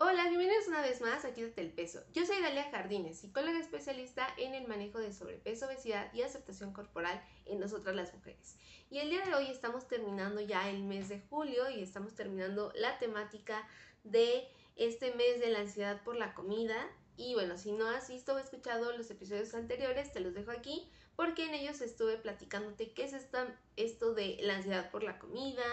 Hola, bienvenidos una vez más a Quítate el Peso. Yo soy Dalia Jardines, psicóloga especialista en el manejo de sobrepeso, obesidad y aceptación corporal en nosotras las mujeres. Y el día de hoy estamos terminando ya el mes de julio y estamos terminando la temática de este mes de la ansiedad por la comida. Y bueno, si no has visto o escuchado los episodios anteriores, te los dejo aquí porque en ellos estuve platicándote qué es esto de la ansiedad por la comida,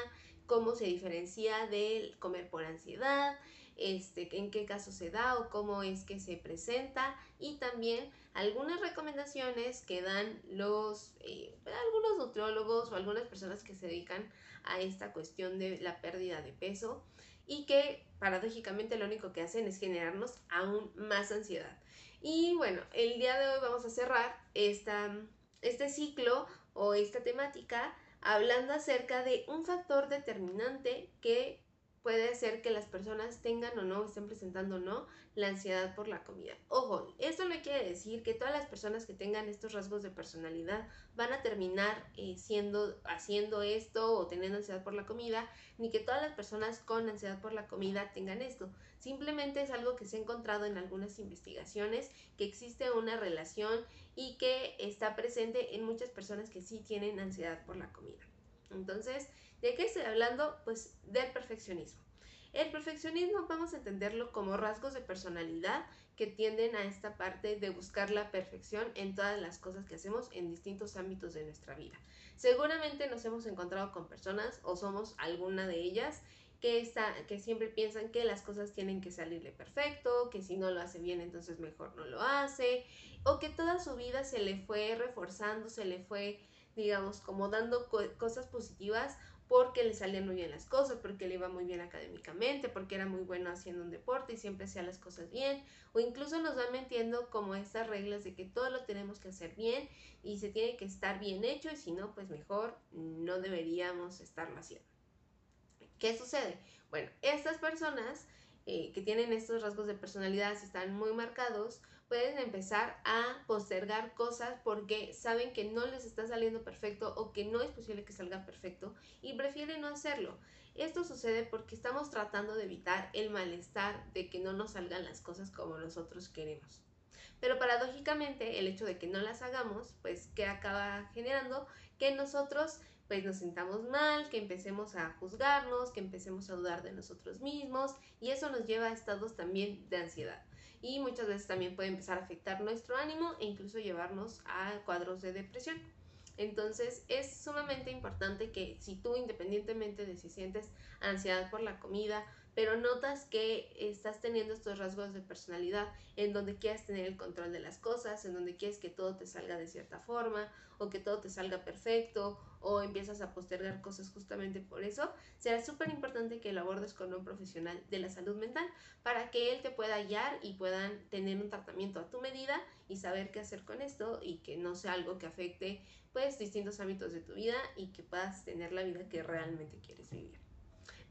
cómo se diferencia del comer por ansiedad, este, en qué caso se da o cómo es que se presenta y también algunas recomendaciones que dan los eh, algunos nutriólogos o algunas personas que se dedican a esta cuestión de la pérdida de peso y que paradójicamente lo único que hacen es generarnos aún más ansiedad. Y bueno, el día de hoy vamos a cerrar esta, este ciclo o esta temática hablando acerca de un factor determinante que puede hacer que las personas tengan o no, estén presentando o no, la ansiedad por la comida. Ojo, esto no quiere decir que todas las personas que tengan estos rasgos de personalidad van a terminar eh, siendo, haciendo esto o teniendo ansiedad por la comida, ni que todas las personas con ansiedad por la comida tengan esto. Simplemente es algo que se ha encontrado en algunas investigaciones, que existe una relación y que está presente en muchas personas que sí tienen ansiedad por la comida. Entonces, ¿De qué estoy hablando? Pues del perfeccionismo. El perfeccionismo vamos a entenderlo como rasgos de personalidad que tienden a esta parte de buscar la perfección en todas las cosas que hacemos en distintos ámbitos de nuestra vida. Seguramente nos hemos encontrado con personas o somos alguna de ellas que, está, que siempre piensan que las cosas tienen que salirle perfecto, que si no lo hace bien entonces mejor no lo hace, o que toda su vida se le fue reforzando, se le fue, digamos, como dando cosas positivas porque le salían muy bien las cosas, porque le iba muy bien académicamente, porque era muy bueno haciendo un deporte y siempre hacía las cosas bien, o incluso nos va metiendo como estas reglas de que todo lo tenemos que hacer bien y se tiene que estar bien hecho y si no, pues mejor no deberíamos estarlo haciendo. ¿Qué sucede? Bueno, estas personas eh, que tienen estos rasgos de personalidad, si están muy marcados, pueden empezar a postergar cosas porque saben que no les está saliendo perfecto o que no es posible que salga perfecto y prefieren no hacerlo. Esto sucede porque estamos tratando de evitar el malestar de que no nos salgan las cosas como nosotros queremos. Pero paradójicamente el hecho de que no las hagamos, pues que acaba generando que nosotros pues nos sintamos mal, que empecemos a juzgarnos, que empecemos a dudar de nosotros mismos y eso nos lleva a estados también de ansiedad y muchas veces también puede empezar a afectar nuestro ánimo e incluso llevarnos a cuadros de depresión. Entonces es sumamente importante que si tú independientemente de si sientes ansiedad por la comida, pero notas que estás teniendo estos rasgos de personalidad en donde quieres tener el control de las cosas, en donde quieres que todo te salga de cierta forma o que todo te salga perfecto o empiezas a postergar cosas justamente por eso, será súper importante que lo abordes con un profesional de la salud mental para que él te pueda guiar y puedan tener un tratamiento a tu medida y saber qué hacer con esto y que no sea algo que afecte pues distintos ámbitos de tu vida y que puedas tener la vida que realmente quieres vivir.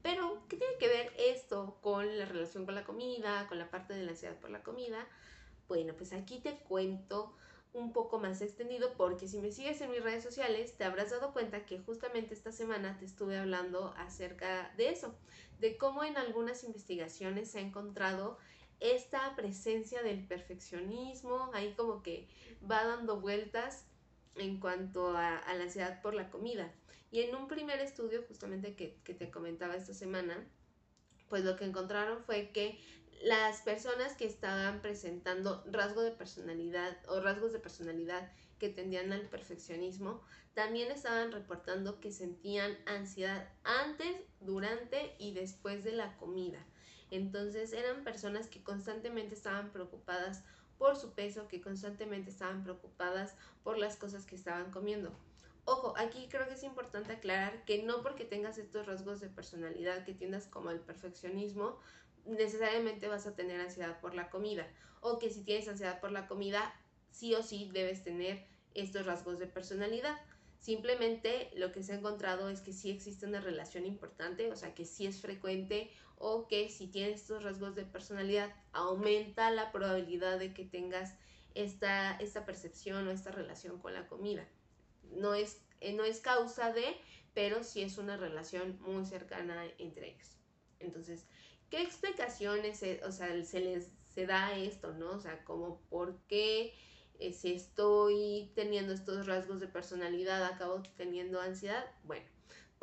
Pero, ¿qué tiene que ver esto con la relación con la comida, con la parte de la ansiedad por la comida? Bueno, pues aquí te cuento un poco más extendido porque si me sigues en mis redes sociales te habrás dado cuenta que justamente esta semana te estuve hablando acerca de eso, de cómo en algunas investigaciones se ha encontrado esta presencia del perfeccionismo, ahí como que va dando vueltas en cuanto a, la ansiedad por la comida. Y en un primer estudio, justamente que, te comentaba esta semana, pues lo que encontraron fue que las personas que estaban presentando rasgos de personalidad o rasgos de personalidad que tendían al perfeccionismo, también estaban reportando que sentían ansiedad antes, durante y después de la comida. Entonces eran personas que constantemente estaban preocupadas por su peso, que constantemente estaban preocupadas por las cosas que estaban comiendo. Ojo, aquí creo que es importante aclarar que no porque tengas estos rasgos de personalidad que tiendas como el perfeccionismo, necesariamente vas a tener ansiedad por la comida. O que si tienes ansiedad por la comida, sí o sí debes tener estos rasgos de personalidad. Simplemente lo que se ha encontrado es que sí existe una relación importante, o sea que sí es frecuente o que si tienes estos rasgos de personalidad aumenta la probabilidad de que tengas esta, esta percepción o esta relación con la comida no es, eh, no es causa de, pero sí es una relación muy cercana entre ellos. Entonces, ¿qué explicaciones, o sea, se les se da esto, ¿no? O sea, como por qué eh, si estoy teniendo estos rasgos de personalidad acabo teniendo ansiedad. Bueno,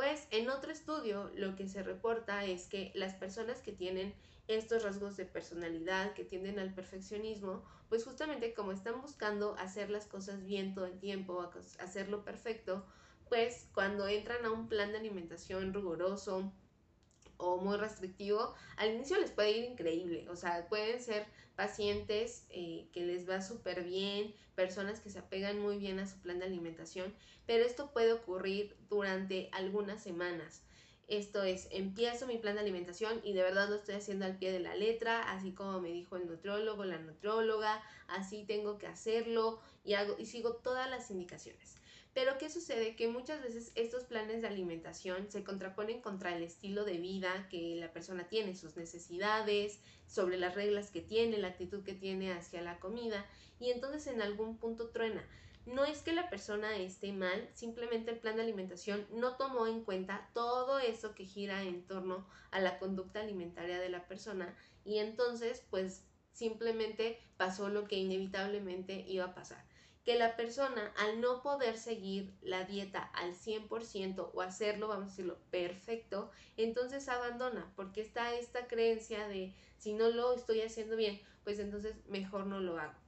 pues en otro estudio lo que se reporta es que las personas que tienen estos rasgos de personalidad que tienden al perfeccionismo, pues justamente como están buscando hacer las cosas bien todo el tiempo, hacerlo perfecto, pues cuando entran a un plan de alimentación riguroso, o muy restrictivo, al inicio les puede ir increíble. O sea, pueden ser pacientes eh, que les va súper bien, personas que se apegan muy bien a su plan de alimentación, pero esto puede ocurrir durante algunas semanas. Esto es, empiezo mi plan de alimentación y de verdad lo estoy haciendo al pie de la letra, así como me dijo el nutriólogo, la nutrióloga, así tengo que hacerlo y, hago, y sigo todas las indicaciones. Pero ¿qué sucede? Que muchas veces estos planes de alimentación se contraponen contra el estilo de vida que la persona tiene, sus necesidades, sobre las reglas que tiene, la actitud que tiene hacia la comida y entonces en algún punto truena. No es que la persona esté mal, simplemente el plan de alimentación no tomó en cuenta todo eso que gira en torno a la conducta alimentaria de la persona y entonces pues simplemente pasó lo que inevitablemente iba a pasar que la persona al no poder seguir la dieta al 100% o hacerlo, vamos a decirlo, perfecto, entonces abandona, porque está esta creencia de si no lo estoy haciendo bien, pues entonces mejor no lo hago.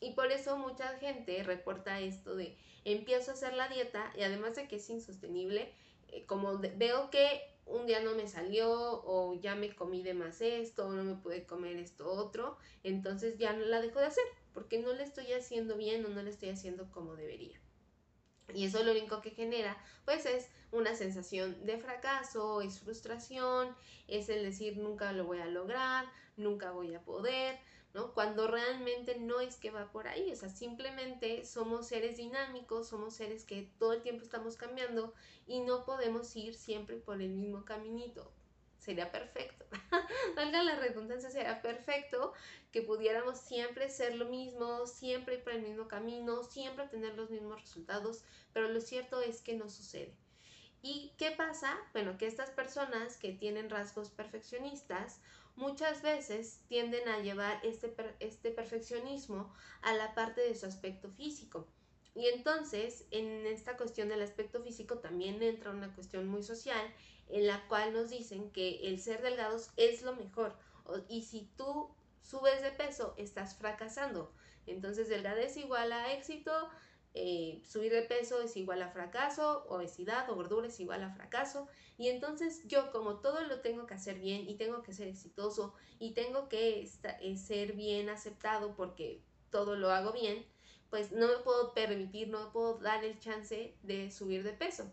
Y por eso mucha gente reporta esto de empiezo a hacer la dieta y además de que es insostenible, eh, como veo que un día no me salió o ya me comí de más esto o no me pude comer esto otro, entonces ya no la dejo de hacer porque no le estoy haciendo bien o no le estoy haciendo como debería. Y eso lo único que genera, pues es una sensación de fracaso, es frustración, es el decir nunca lo voy a lograr, nunca voy a poder, ¿no? Cuando realmente no es que va por ahí, o sea, simplemente somos seres dinámicos, somos seres que todo el tiempo estamos cambiando y no podemos ir siempre por el mismo caminito sería perfecto. Valga la redundancia, sería perfecto que pudiéramos siempre ser lo mismo, siempre ir por el mismo camino, siempre tener los mismos resultados, pero lo cierto es que no sucede. ¿Y qué pasa? Bueno, que estas personas que tienen rasgos perfeccionistas muchas veces tienden a llevar este, este perfeccionismo a la parte de su aspecto físico. Y entonces, en esta cuestión del aspecto físico también entra una cuestión muy social en la cual nos dicen que el ser delgados es lo mejor. Y si tú subes de peso, estás fracasando. Entonces, delgadez igual a éxito, eh, subir de peso es igual a fracaso, obesidad o gordura es igual a fracaso. Y entonces yo como todo lo tengo que hacer bien y tengo que ser exitoso y tengo que eh, ser bien aceptado porque todo lo hago bien, pues no me puedo permitir, no me puedo dar el chance de subir de peso.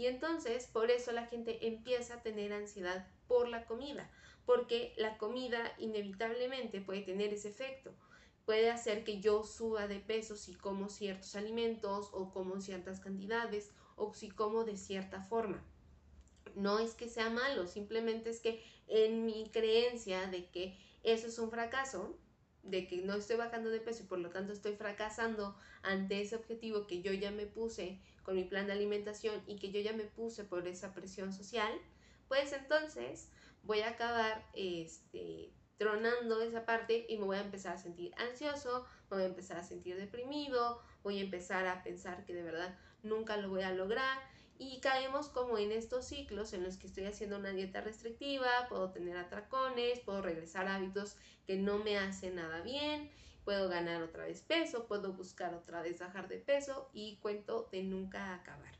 Y entonces por eso la gente empieza a tener ansiedad por la comida, porque la comida inevitablemente puede tener ese efecto. Puede hacer que yo suba de peso si como ciertos alimentos o como ciertas cantidades o si como de cierta forma. No es que sea malo, simplemente es que en mi creencia de que eso es un fracaso, de que no estoy bajando de peso y por lo tanto estoy fracasando ante ese objetivo que yo ya me puse mi plan de alimentación y que yo ya me puse por esa presión social, pues entonces voy a acabar este, tronando esa parte y me voy a empezar a sentir ansioso, me voy a empezar a sentir deprimido, voy a empezar a pensar que de verdad nunca lo voy a lograr. Y caemos como en estos ciclos en los que estoy haciendo una dieta restrictiva, puedo tener atracones, puedo regresar a hábitos que no me hacen nada bien puedo ganar otra vez peso, puedo buscar otra vez bajar de peso y cuento de nunca acabar.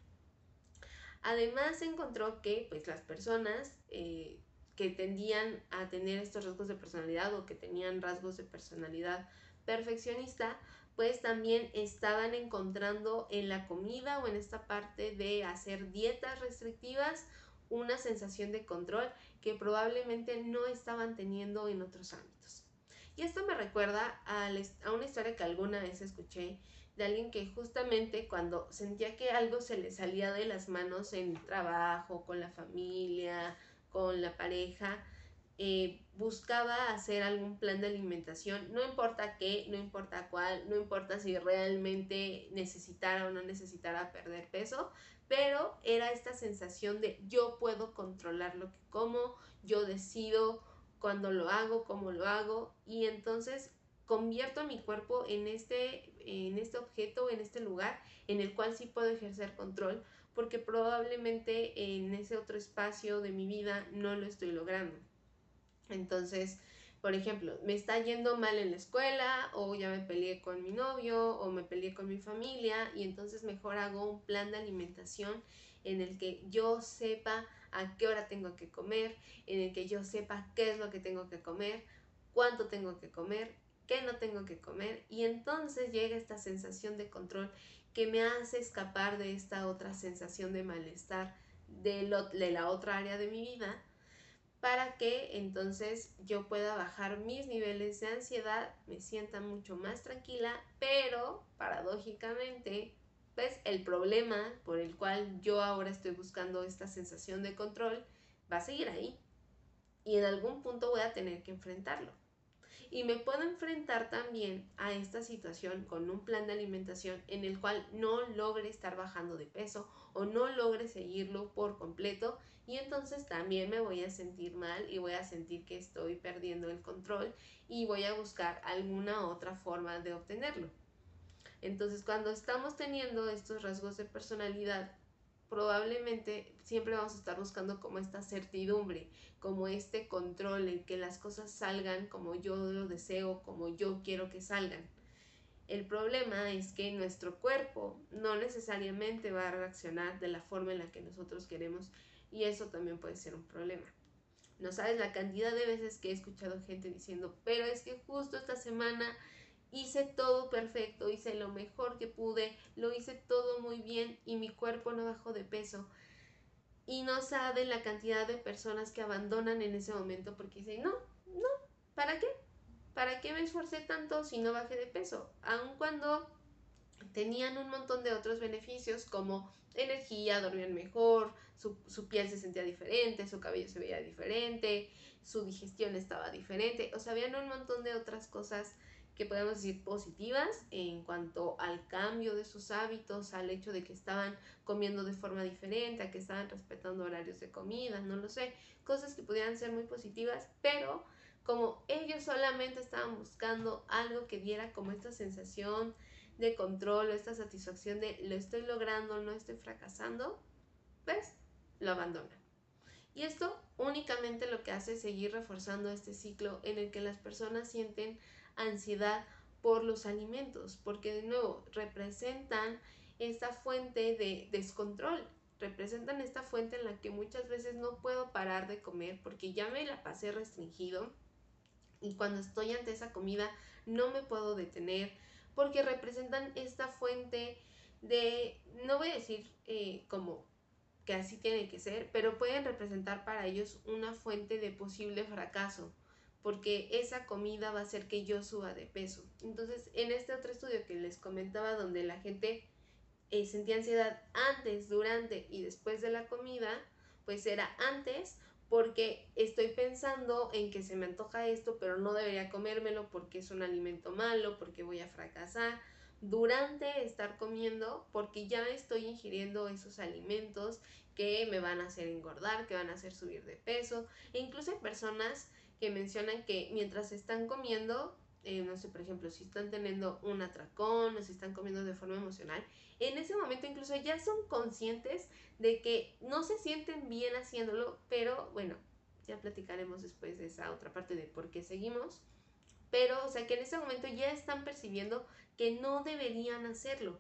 Además encontró que pues las personas eh, que tendían a tener estos rasgos de personalidad o que tenían rasgos de personalidad perfeccionista, pues también estaban encontrando en la comida o en esta parte de hacer dietas restrictivas una sensación de control que probablemente no estaban teniendo en otros ámbitos. Y esto me recuerda a, una historia que alguna vez escuché de alguien que justamente cuando sentía que algo se le salía de las manos en el trabajo, con la familia, con la pareja, eh, buscaba hacer algún plan de alimentación, no importa qué, no importa cuál, no importa si realmente necesitara o no necesitara perder peso, pero era esta sensación de yo puedo controlar lo que como, yo decido cuándo lo hago, cómo lo hago y entonces convierto mi cuerpo en este, en este objeto, en este lugar en el cual sí puedo ejercer control porque probablemente en ese otro espacio de mi vida no lo estoy logrando. Entonces, por ejemplo, me está yendo mal en la escuela o ya me peleé con mi novio o me peleé con mi familia y entonces mejor hago un plan de alimentación en el que yo sepa a qué hora tengo que comer, en el que yo sepa qué es lo que tengo que comer, cuánto tengo que comer, qué no tengo que comer y entonces llega esta sensación de control que me hace escapar de esta otra sensación de malestar de, la otra área de mi vida para que entonces yo pueda bajar mis niveles de ansiedad, me sienta mucho más tranquila, pero paradójicamente, pues el problema por el cual yo ahora estoy buscando esta sensación de control va a seguir ahí y en algún punto voy a tener que enfrentarlo. Y me puedo enfrentar también a esta situación con un plan de alimentación en el cual no logre estar bajando de peso o no logre seguirlo por completo y entonces también me voy a sentir mal y voy a sentir que estoy perdiendo el control y voy a buscar alguna otra forma de obtenerlo. Entonces cuando estamos teniendo estos rasgos de personalidad probablemente siempre vamos a estar buscando como esta certidumbre, como este control en que las cosas salgan como yo lo deseo, como yo quiero que salgan. El problema es que nuestro cuerpo no necesariamente va a reaccionar de la forma en la que nosotros queremos y eso también puede ser un problema. No sabes la cantidad de veces que he escuchado gente diciendo, pero es que justo esta semana hice todo perfecto, hice lo mejor que pude, lo hice todo muy bien y mi cuerpo no bajó de peso. Y no saben la cantidad de personas que abandonan en ese momento porque dicen, no, no, ¿para qué? ¿Para qué me esforcé tanto si no bajé de peso? Aun cuando tenían un montón de otros beneficios como energía, dormían mejor, su, su, piel se sentía diferente, su cabello se veía diferente, su digestión estaba diferente, o sea, habían un montón de otras cosas que podemos decir positivas en cuanto al cambio de sus hábitos, al hecho de que estaban comiendo de forma diferente, a que estaban respetando horarios de comida, no lo sé, cosas que pudieran ser muy positivas, pero como ellos solamente estaban buscando algo que diera como esta sensación de control, esta satisfacción de lo estoy logrando, no estoy fracasando, pues lo abandonan. Y esto únicamente lo que hace es seguir reforzando este ciclo en el que las personas sienten ansiedad por los alimentos, porque de nuevo representan esta fuente de descontrol, representan esta fuente en la que muchas veces no puedo parar de comer porque ya me la pasé restringido y cuando estoy ante esa comida no me puedo detener porque representan esta fuente de, no voy a decir eh, como que así tiene que ser, pero pueden representar para ellos una fuente de posible fracaso porque esa comida va a hacer que yo suba de peso. Entonces, en este otro estudio que les comentaba, donde la gente eh, sentía ansiedad antes, durante y después de la comida, pues era antes porque estoy pensando en que se me antoja esto, pero no debería comérmelo porque es un alimento malo, porque voy a fracasar. Durante estar comiendo, porque ya estoy ingiriendo esos alimentos que me van a hacer engordar, que van a hacer subir de peso. E incluso hay personas que mencionan que mientras están comiendo, eh, no sé, por ejemplo, si están teniendo un atracón o si están comiendo de forma emocional, en ese momento incluso ya son conscientes de que no se sienten bien haciéndolo, pero bueno, ya platicaremos después de esa otra parte de por qué seguimos. Pero, o sea, que en ese momento ya están percibiendo que no deberían hacerlo.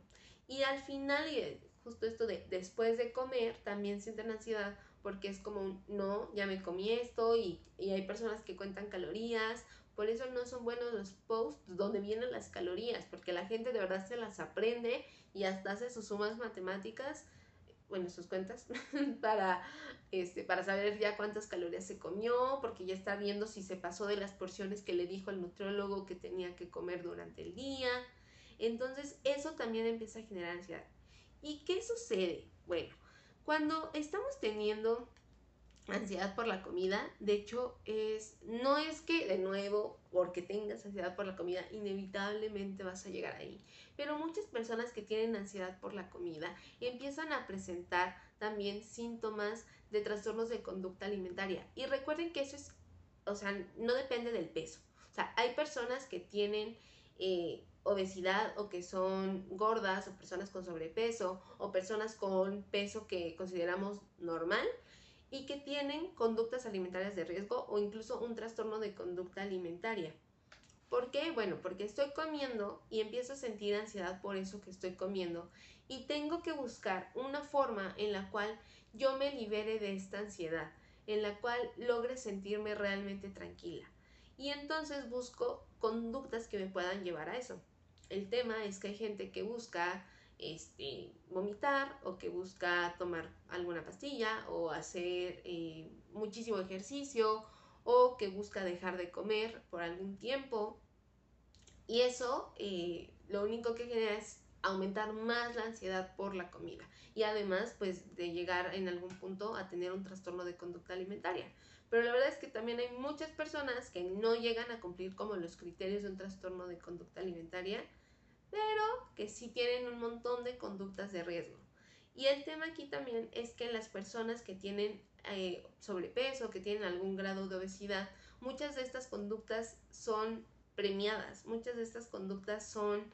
Y al final, y justo esto de después de comer, también sienten ansiedad porque es como, no, ya me comí esto y, y hay personas que cuentan calorías, por eso no son buenos los posts donde vienen las calorías, porque la gente de verdad se las aprende y hasta hace sus sumas matemáticas, bueno, sus cuentas, para, este, para saber ya cuántas calorías se comió, porque ya está viendo si se pasó de las porciones que le dijo el nutriólogo que tenía que comer durante el día. Entonces, eso también empieza a generar ansiedad. ¿Y qué sucede? Bueno, cuando estamos teniendo ansiedad por la comida, de hecho, es no es que de nuevo, porque tengas ansiedad por la comida, inevitablemente vas a llegar ahí. Pero muchas personas que tienen ansiedad por la comida empiezan a presentar también síntomas de trastornos de conducta alimentaria. Y recuerden que eso es o sea, no depende del peso. O sea, hay personas que tienen eh, obesidad o que son gordas o personas con sobrepeso o personas con peso que consideramos normal y que tienen conductas alimentarias de riesgo o incluso un trastorno de conducta alimentaria. ¿Por qué? Bueno, porque estoy comiendo y empiezo a sentir ansiedad por eso que estoy comiendo y tengo que buscar una forma en la cual yo me libere de esta ansiedad, en la cual logre sentirme realmente tranquila. Y entonces busco conductas que me puedan llevar a eso. El tema es que hay gente que busca este, vomitar o que busca tomar alguna pastilla o hacer eh, muchísimo ejercicio o que busca dejar de comer por algún tiempo. Y eso eh, lo único que genera es aumentar más la ansiedad por la comida y además pues de llegar en algún punto a tener un trastorno de conducta alimentaria. Pero la verdad es que también hay muchas personas que no llegan a cumplir como los criterios de un trastorno de conducta alimentaria, pero que sí tienen un montón de conductas de riesgo. Y el tema aquí también es que las personas que tienen eh, sobrepeso, que tienen algún grado de obesidad, muchas de estas conductas son premiadas, muchas de estas conductas son,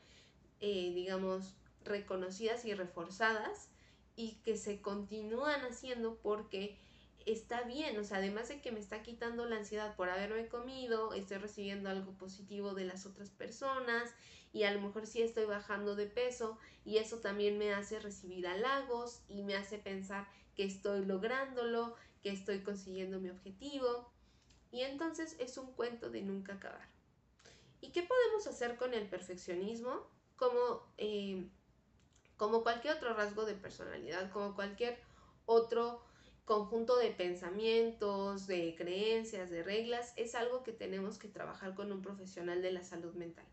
eh, digamos, reconocidas y reforzadas y que se continúan haciendo porque está bien, o sea, además de que me está quitando la ansiedad por haberme comido, estoy recibiendo algo positivo de las otras personas y a lo mejor sí estoy bajando de peso y eso también me hace recibir halagos y me hace pensar que estoy lográndolo, que estoy consiguiendo mi objetivo y entonces es un cuento de nunca acabar. ¿Y qué podemos hacer con el perfeccionismo? Como, eh, como cualquier otro rasgo de personalidad, como cualquier otro conjunto de pensamientos, de creencias, de reglas, es algo que tenemos que trabajar con un profesional de la salud mental.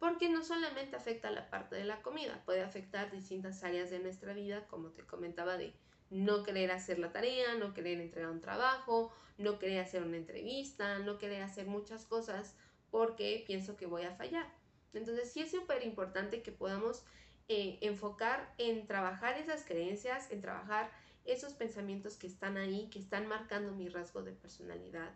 Porque no solamente afecta la parte de la comida, puede afectar distintas áreas de nuestra vida, como te comentaba, de no querer hacer la tarea, no querer entregar un trabajo, no querer hacer una entrevista, no querer hacer muchas cosas porque pienso que voy a fallar. Entonces sí es súper importante que podamos eh, enfocar en trabajar esas creencias, en trabajar esos pensamientos que están ahí, que están marcando mi rasgo de personalidad.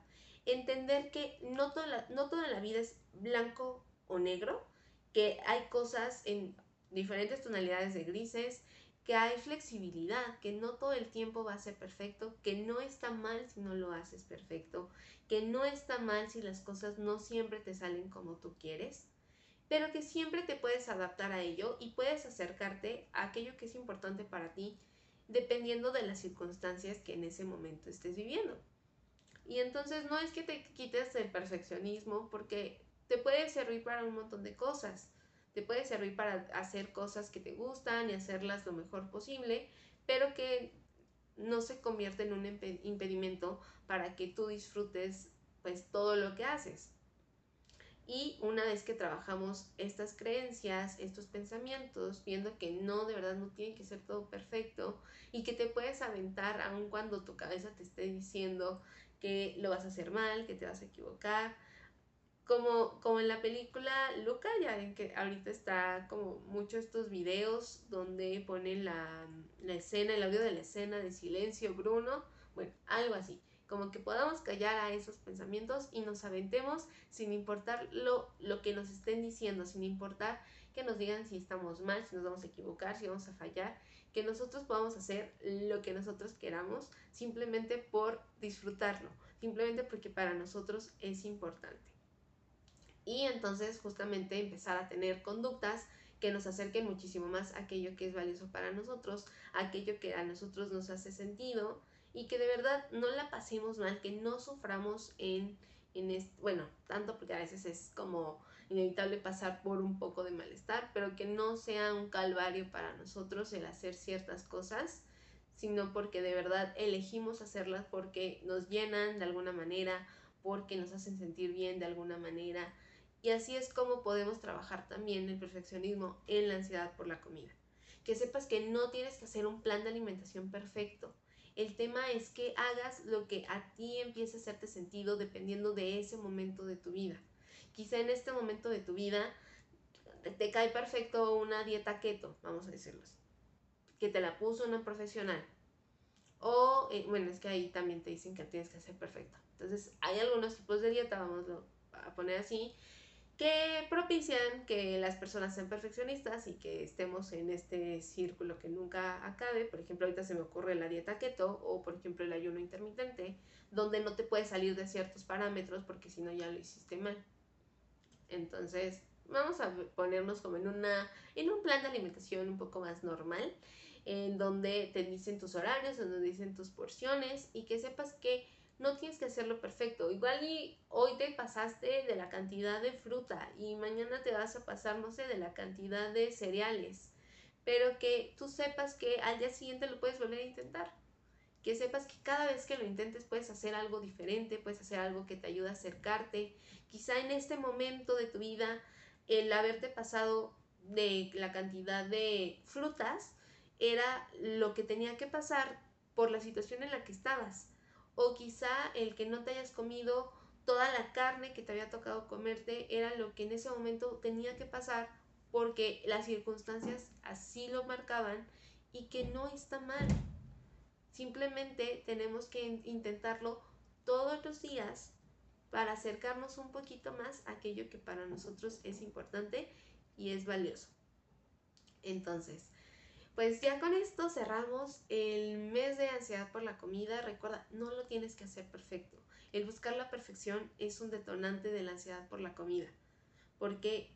Entender que no toda la, no toda la vida es blanco o negro, que hay cosas en diferentes tonalidades de grises, que hay flexibilidad, que no todo el tiempo va a ser perfecto, que no está mal si no lo haces perfecto, que no está mal si las cosas no siempre te salen como tú quieres, pero que siempre te puedes adaptar a ello y puedes acercarte a aquello que es importante para ti dependiendo de las circunstancias que en ese momento estés viviendo. Y entonces no es que te quites el perfeccionismo porque te puede servir para un montón de cosas. Te puede servir para hacer cosas que te gustan y hacerlas lo mejor posible, pero que no se convierte en un impedimento para que tú disfrutes pues todo lo que haces. Y una vez que trabajamos estas creencias, estos pensamientos, viendo que no, de verdad no tiene que ser todo perfecto y que te puedes aventar aun cuando tu cabeza te esté diciendo que lo vas a hacer mal, que te vas a equivocar. Como, como en la película Luca, ya ven que ahorita está como muchos estos videos donde ponen la, la escena, el audio de la escena de silencio, Bruno, bueno, algo así como que podamos callar a esos pensamientos y nos aventemos sin importar lo, lo que nos estén diciendo, sin importar que nos digan si estamos mal, si nos vamos a equivocar, si vamos a fallar, que nosotros podamos hacer lo que nosotros queramos simplemente por disfrutarlo, simplemente porque para nosotros es importante. Y entonces justamente empezar a tener conductas que nos acerquen muchísimo más a aquello que es valioso para nosotros, aquello que a nosotros nos hace sentido y que de verdad no la pasemos mal, que no suframos en, en bueno, tanto porque a veces es como inevitable pasar por un poco de malestar, pero que no sea un calvario para nosotros el hacer ciertas cosas, sino porque de verdad elegimos hacerlas porque nos llenan de alguna manera, porque nos hacen sentir bien de alguna manera. Y así es como podemos trabajar también el perfeccionismo en la ansiedad por la comida. Que sepas que no tienes que hacer un plan de alimentación perfecto el tema es que hagas lo que a ti empiece a hacerte sentido dependiendo de ese momento de tu vida. Quizá en este momento de tu vida te cae perfecto una dieta keto, vamos a decirlo que te la puso una profesional. O, eh, bueno, es que ahí también te dicen que tienes que ser perfecto. Entonces, hay algunos tipos de dieta, vamos a poner así, que propician que las personas sean perfeccionistas y que estemos en este círculo que nunca acabe. Por ejemplo, ahorita se me ocurre la dieta keto o por ejemplo el ayuno intermitente, donde no te puedes salir de ciertos parámetros porque si no ya lo hiciste mal. Entonces, vamos a ponernos como en una en un plan de alimentación un poco más normal, en donde te dicen tus horarios, donde dicen tus porciones y que sepas que no tienes que hacerlo perfecto. Igual y hoy te pasaste de la cantidad de fruta y mañana te vas a pasar, no sé, de la cantidad de cereales. Pero que tú sepas que al día siguiente lo puedes volver a intentar. Que sepas que cada vez que lo intentes puedes hacer algo diferente, puedes hacer algo que te ayude a acercarte. Quizá en este momento de tu vida, el haberte pasado de la cantidad de frutas era lo que tenía que pasar por la situación en la que estabas o quizá el que no te hayas comido toda la carne que te había tocado comerte era lo que en ese momento tenía que pasar porque las circunstancias así lo marcaban y que no está mal. Simplemente tenemos que intentarlo todos los días para acercarnos un poquito más a aquello que para nosotros es importante y es valioso. Entonces, pues ya con esto cerramos el mes de ansiedad por la comida. Recuerda, no lo tienes que hacer perfecto. El buscar la perfección es un detonante de la ansiedad por la comida, porque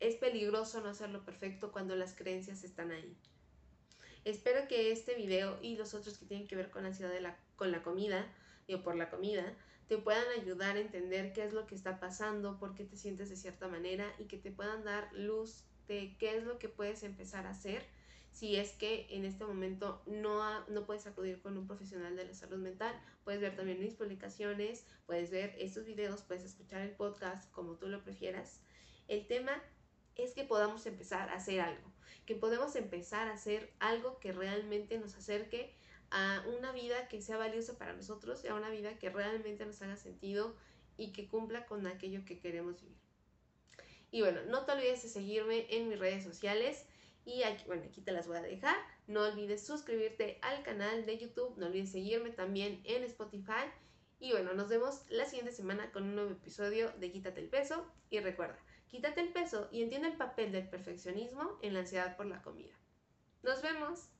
es peligroso no hacerlo perfecto cuando las creencias están ahí. Espero que este video y los otros que tienen que ver con la ansiedad con la comida o por la comida te puedan ayudar a entender qué es lo que está pasando, por qué te sientes de cierta manera y que te puedan dar luz de qué es lo que puedes empezar a hacer si es que en este momento no, no puedes acudir con un profesional de la salud mental, puedes ver también mis publicaciones, puedes ver estos videos, puedes escuchar el podcast como tú lo prefieras. El tema es que podamos empezar a hacer algo, que podemos empezar a hacer algo que realmente nos acerque a una vida que sea valiosa para nosotros y a una vida que realmente nos haga sentido y que cumpla con aquello que queremos vivir. Y bueno, no te olvides de seguirme en mis redes sociales. Y aquí, bueno, aquí te las voy a dejar. No olvides suscribirte al canal de YouTube. No olvides seguirme también en Spotify. Y bueno, nos vemos la siguiente semana con un nuevo episodio de Quítate el peso. Y recuerda, quítate el peso y entiende el papel del perfeccionismo en la ansiedad por la comida. Nos vemos.